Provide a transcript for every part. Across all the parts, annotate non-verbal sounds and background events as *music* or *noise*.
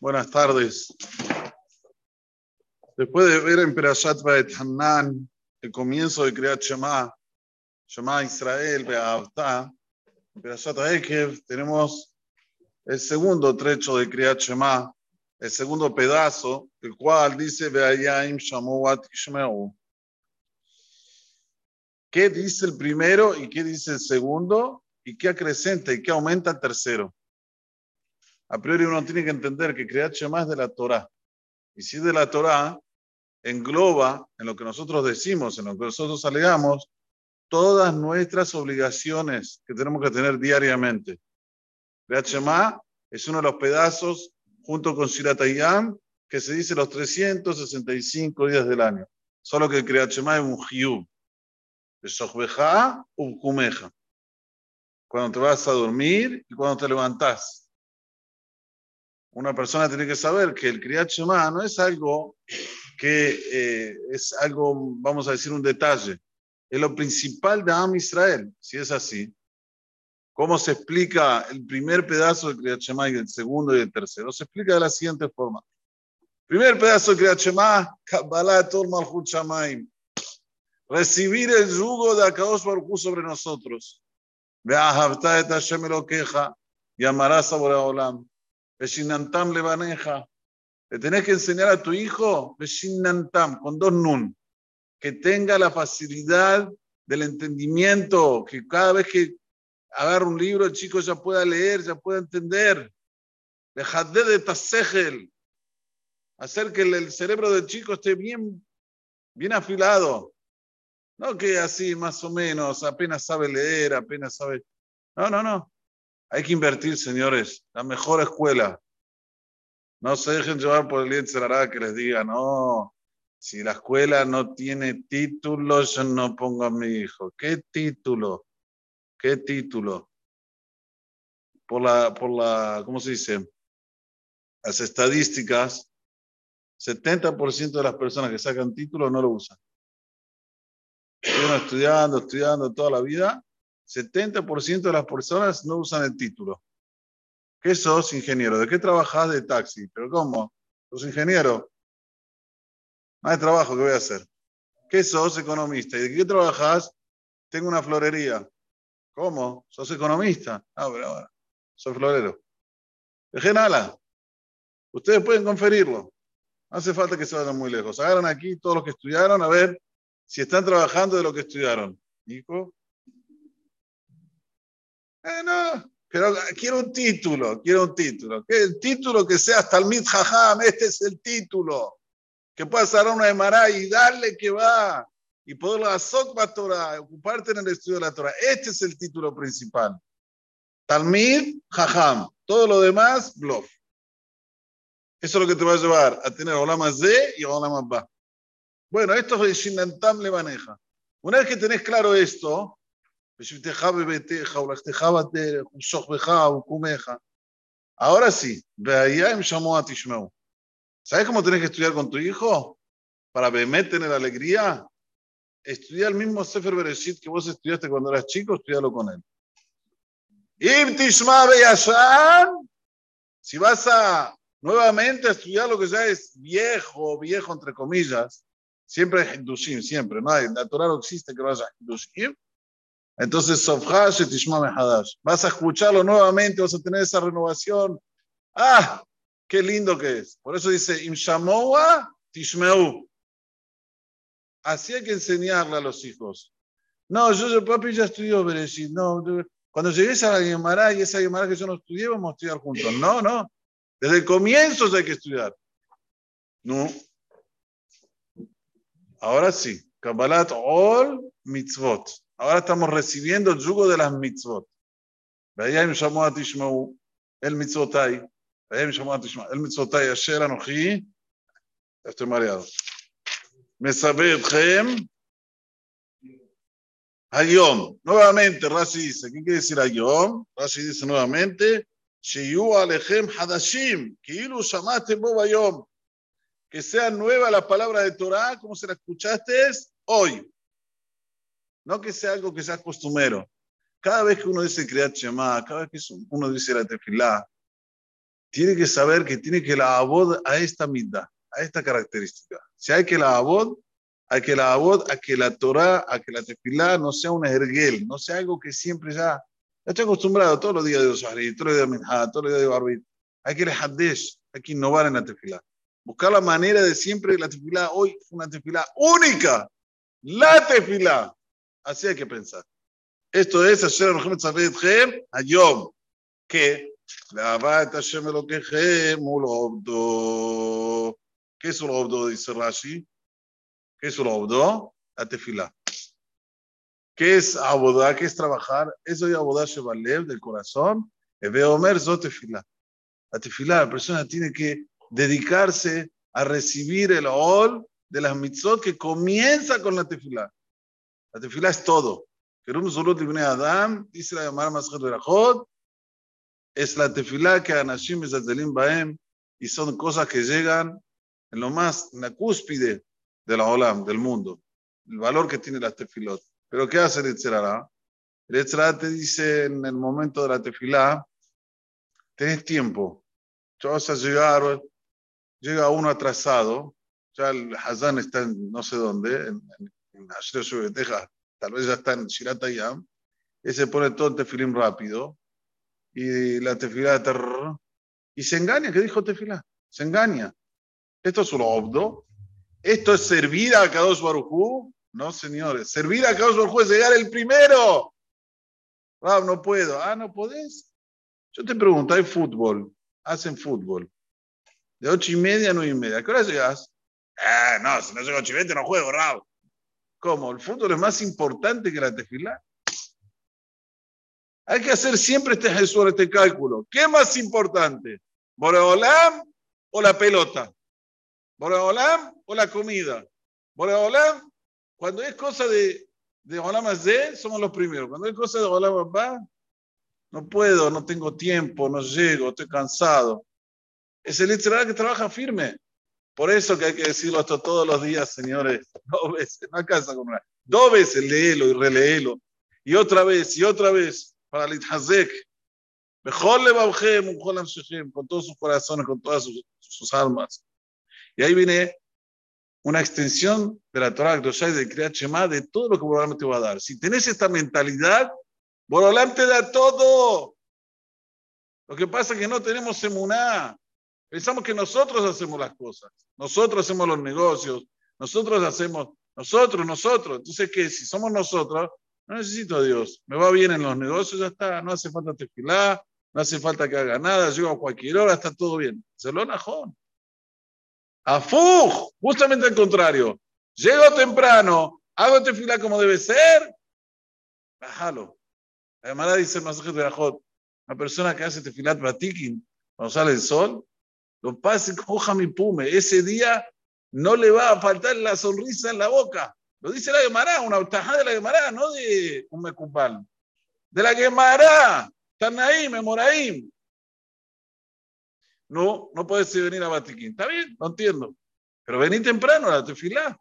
Buenas tardes. Después de ver en Perashat Baet Hanan el comienzo de Kriyat Shema, Shema Israel, Be'avta, en Perashat Ekev tenemos el segundo trecho de Kriyat Shema, el segundo pedazo, el cual dice Be'ayim Shamuat Ishmeu. ¿Qué dice el primero y qué dice el segundo? ¿Y qué acrecenta y qué aumenta el tercero? A priori uno tiene que entender que Kriyat Shema es de la Torah. Y si es de la Torah, engloba en lo que nosotros decimos, en lo que nosotros alegamos, todas nuestras obligaciones que tenemos que tener diariamente. Kriyat Shema es uno de los pedazos, junto con Shirat que se dice los 365 días del año. Solo que el Kriyat Shema es un Hiyub. Cuando te vas a dormir y cuando te levantás una persona tiene que saber que el Kriyat Shema no es algo que eh, es algo, vamos a decir, un detalle. Es lo principal de Am Israel, si es así. ¿Cómo se explica el primer pedazo del Kriyat Shema y el segundo y el tercero? Se explica de la siguiente forma. Primer pedazo del Kriyat Shema, Kabbalah Malchut Shamaim. Recibir el yugo de Akadosh Baruch sobre nosotros. Ve'ahavta et Hashem Elokeja y amarás a Olam. Beshinantam levaneja. Le tenés que enseñar a tu hijo, Beshinantam, con dos nun, que tenga la facilidad del entendimiento, que cada vez que agarra un libro el chico ya pueda leer, ya pueda entender. Dejadé de tasegel. Hacer que el cerebro del chico esté bien, bien afilado. No que así más o menos, apenas sabe leer, apenas sabe. No, no, no. Hay que invertir, señores, la mejor escuela. No se dejen llevar por el Yetzirará que les diga, no, si la escuela no tiene título, yo no pongo a mi hijo. ¿Qué título? ¿Qué título? Por la, por la, ¿cómo se dice? Las estadísticas, 70% de las personas que sacan título no lo usan. Estuvieron estudiando, estudiando toda la vida 70% de las personas no usan el título. ¿Qué sos ingeniero? ¿De qué trabajas de taxi? ¿Pero cómo? ¿Sos ingeniero? No hay trabajo, ¿qué voy a hacer? ¿Qué sos economista? ¿Y de qué trabajas? Tengo una florería. ¿Cómo? ¿Sos economista? Ah, pero ahora, soy florero. Dejen ala. Ustedes pueden conferirlo. No hace falta que se vayan muy lejos. Agarran aquí todos los que estudiaron a ver si están trabajando de lo que estudiaron. Hijo, eh, no, pero quiero un título, quiero un título. Que el título que sea hasta el Jajam, este es el título. Que puedas dar una Emara y darle que va. Y poder la Sokba Torah, ocuparte en el estudio de la Torah. Este es el título principal. Talmid Jajam. Todo lo demás, bluff. Eso es lo que te va a llevar a tener Olama Z y Olama Ba. Bueno, esto es Shinantam le maneja. Una vez que tenés claro esto, Ahora sí, ¿Sabes cómo tienes que estudiar con tu hijo? Para tener alegría. Estudia el mismo Sefer Bereshit que vos estudiaste cuando eras chico, estudialo con él. Si vas a nuevamente a estudiar lo que ya es viejo, viejo entre comillas, siempre es Hindushim, siempre, no hay, la Torah no existe que vaya Hindushim, entonces, vas a escucharlo nuevamente, vas a tener esa renovación. ¡Ah! ¡Qué lindo que es! Por eso dice, Imshamoa Tishmeu. Así hay que enseñarle a los hijos. No, yo, yo papi ya estudió Bereshit. No, cuando llegues a la Gemara y esa Gemara que yo no estudié, vamos a estudiar juntos. No, no. Desde el comienzo hay que estudiar. No. Ahora sí. Kabbalat all mitzvot. Ahora estamos recibiendo el yugo de las mitzvot. ויהם שמוע תשמעו אל מצוותיי, ויהם שמוע תשמעו אל מצוותיי אשר אנוכי, estoy mareado, מסווה אתכם היום. Nuevamente, Rashi dice, ¿qué quiere decir היום? Rashi dice nuevamente, שיהיו עליכם חדשים, כאילו שמעתם בו ביום. Que sea nueva la palabra de Torah, como se la escuchaste hoy. No que sea algo que sea costumero. Cada vez que uno dice Kriyat Shema, cada vez que uno dice la tefilá, tiene que saber que tiene que la abod a esta mitad, a esta característica. Si hay que la abod, hay que la abod, a que la Torah, a que la tefilá no sea un erguel, no sea algo que siempre ya, ya estoy acostumbrado todos los días de Osari, todos los días de Minha, todos los días de Barbit. Hay que le hadesh, hay que innovar en la tefilá. Buscar la manera de siempre la tefilá, hoy una tefilá única, la tefilá. Así hay que pensar. Esto es Asher Mohamed Safed Ayom, que la va Hashem lo que mul obdo. ¿Qué es un obdo? Dice Rashi. ¿Qué es un obdo? La tefilá. ¿Qué es abodá? ¿Qué es trabajar? Eso es abodá shebalev, del corazón. Veo Omer, zo tefilá. La tefilá, la persona tiene que dedicarse a recibir el ol de las mitzvot que comienza con la tefilá. La tefilá es todo. Queremos solo de Adam, dice la llamada más Berajot, es la tefilá que Anashim Mezazelim Baem, y son cosas que llegan en lo más, en la cúspide de la olam, del mundo. El valor que tiene la tefilot. Pero ¿qué hace el Etzerara? El Etzerara te dice en el momento de la tefilá, tenés tiempo. Ya vas a llegar, llega uno atrasado, ya el Hazán está en no sé dónde, en, en tal vez ya está en Shirat Ayam, y se pone todo el tefilim rápido, y la tefilá y se engaña, ¿qué dijo tefilá? Se engaña. Esto es un obdo, esto es servir a Kadosh Barujú, no señores, servir a Kadosh Barujú es llegar el primero. Ah, no puedo. Ah, no podés. Yo te pregunto, hay fútbol, hacen fútbol. De ocho y media a nueve y media. ¿A qué hora llegas? Ah, no, si no llego a ocho y media no juego, Raúl. ¿Cómo? ¿El fútbol es más importante que la tefilá? Hay que hacer siempre este este cálculo. ¿Qué es más importante? ¿Boreolam o la pelota? ¿Boreolam o la comida? ¿Boreolam? Cuando es cosa de, de Olam de somos los primeros. Cuando es cosa de Olam va, no puedo, no tengo tiempo, no llego, estoy cansado. Es el literal que trabaja firme. Por eso que hay que decirlo esto todos los días, señores. *laughs* Dos veces, no alcanza con una. Dos veces, léelo y releelo. Y otra vez, y otra vez para el Itazek. Mejor le con todos sus corazones, con todas sus, almas. Y ahí viene una extensión de la Torah de de Kriyat de todo lo que Borolam te va a dar. Si tenés esta mentalidad, Borolam te da todo. Lo que pasa es que no tenemos emuná. Pensamos que nosotros hacemos las cosas. Nosotros hacemos los negocios. Nosotros hacemos, nosotros, nosotros. Entonces, ¿qué? Si somos nosotros, no necesito a Dios. Me va bien en los negocios, ya está. No hace falta tefilar, no hace falta que haga nada. Llego a cualquier hora, está todo bien. Se lo najón. Afuj, justamente al contrario. Llego temprano, hago tefilá como debe ser. Bájalo. Además dice el masaje de Ajot, una persona que hace tefilat batikin, cuando sale el sol, lo pase coja mi pume. Ese día no le va a faltar la sonrisa en la boca. Lo dice la Gemara, una tajada de la Gemara, no de un mecupal. De la Gemara, Tanaim, Memoraim. No, no puedes venir a Batiquín. Está bien, no entiendo. Pero vení temprano a la tefilá.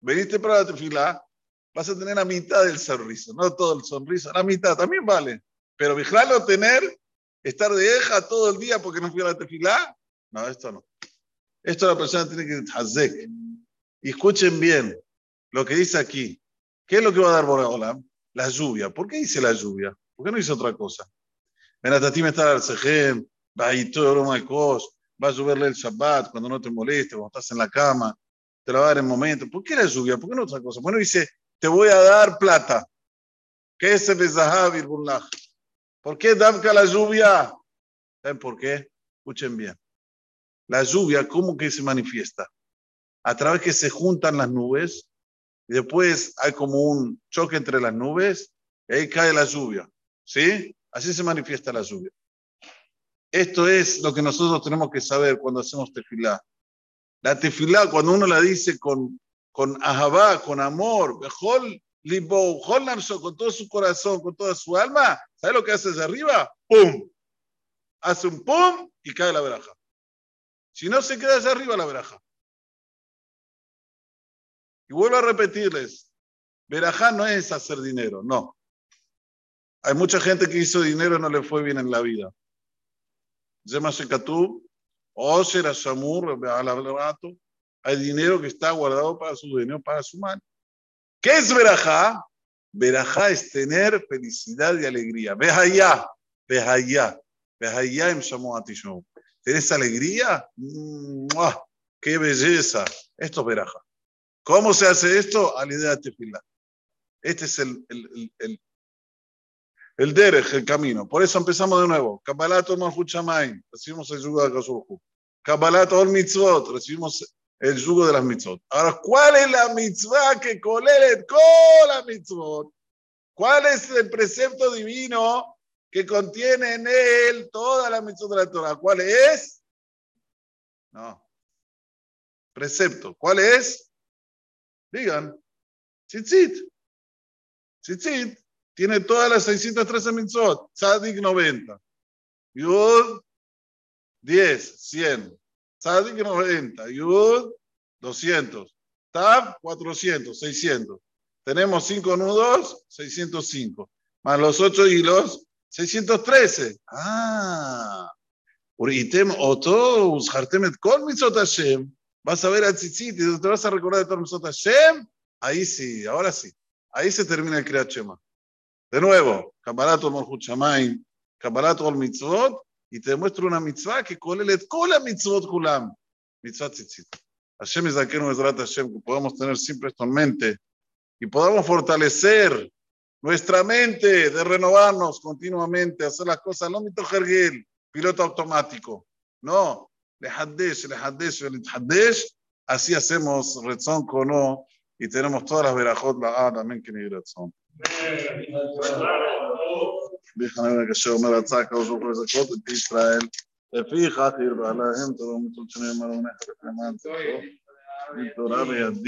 Vení temprano a la tefilá, vas a tener la mitad del sonriso, no todo el sonriso, la mitad también vale. Pero vigilarlo tener, estar de eja todo el día porque no fui a la tefilá, no, esto no. Esto la persona tiene que hazek. Y escuchen bien, lo que dice aquí. ¿Qué es lo que va a dar Boreolam? La lluvia. ¿Por qué dice la lluvia? ¿Por qué no dice otra cosa? me está al sejem, va a lloverle el Shabbat cuando no te moleste, cuando estás en la cama, te la va a dar en momento. ¿Por qué la lluvia? ¿Por qué no otra cosa? Bueno, dice, te voy a dar plata. ¿Qué es el Zahav ¿Por qué Damka la lluvia? ¿Saben por qué? Escuchen bien. La lluvia, ¿cómo que se manifiesta? A través que se juntan las nubes y después hay como un choque entre las nubes y ahí cae la lluvia. ¿Sí? Así se manifiesta la lluvia. Esto es lo que nosotros tenemos que saber cuando hacemos tefilá. La tefilá, cuando uno la dice con, con ahabá, con amor, bejol, Libou, con todo su corazón, con toda su alma, ¿sabe lo que hace desde arriba? ¡Pum! Hace un pum y cae la veraja. Si no, se queda desde arriba la veraja. Y vuelvo a repetirles, verajá no es hacer dinero, no. Hay mucha gente que hizo dinero y no le fue bien en la vida. Llámase Katub, Osher, Ashamur, Hay dinero que está guardado para su dinero, para su mal. ¿Qué es verajá? Verajá es tener felicidad y alegría. Ve allá, ve allá. ¿Tenés alegría? ¡Qué belleza! Esto es verajá. ¿Cómo se hace esto? A la. Este es el, el, el, el, derech, el camino. Por eso empezamos de nuevo. Kabbalat Malchut Shamayim, recibimos el yugo de Akasurhu. Kabbalat Ol Mitzvot, recibimos el yugo de las mitzvot. Ahora, ¿cuál es la mitzvah que colelet con la mitzvot? ¿Cuál es el precepto divino que contiene en él toda la mitzvot de la Torah? ¿Cuál es? No. Precepto. ¿Cuál es? Digan. Tzitzit. Tzitzit tiene todas las 613 mitzvot. Tzadik 90. Yud 10, 100. Tzadik 90, Yud 200, Tav 400, 600. Tenemos 5 nudos, 605. Más los 8 hilos, 613. Ah. Uritem Oto, Ushartemet Kol Mitzot. Vas a ver a Tzitzit y te vas a recordar de todo Mitzot. Ahí sí, ahora sí. Ahí se termina el Kriyat. De nuevo, Kabbalat Malchut Shamayim, Kabbalat Ol Mitzvot, y te muestro una mitzvah que colelet kol mitzvot kulam. Mitzvah tzitzit. Hashem es aquel Bezrat Hashem, que podamos tener siempre esto en mente y podamos fortalecer nuestra mente de renovarnos continuamente, hacer las cosas, no mito jergil, piloto automático. No, le hadesh, le hadesh, le hadesh, así hacemos rezón kono y tenemos todas las verajot, la ah, también que ni rezón. רבי חנן הגשר אומר, רצה הקדוש ברוך הוא לזכות את ישראל, לפיכך ירבה להם תורה ומצוות שנאמר ונכת למען תורה בידי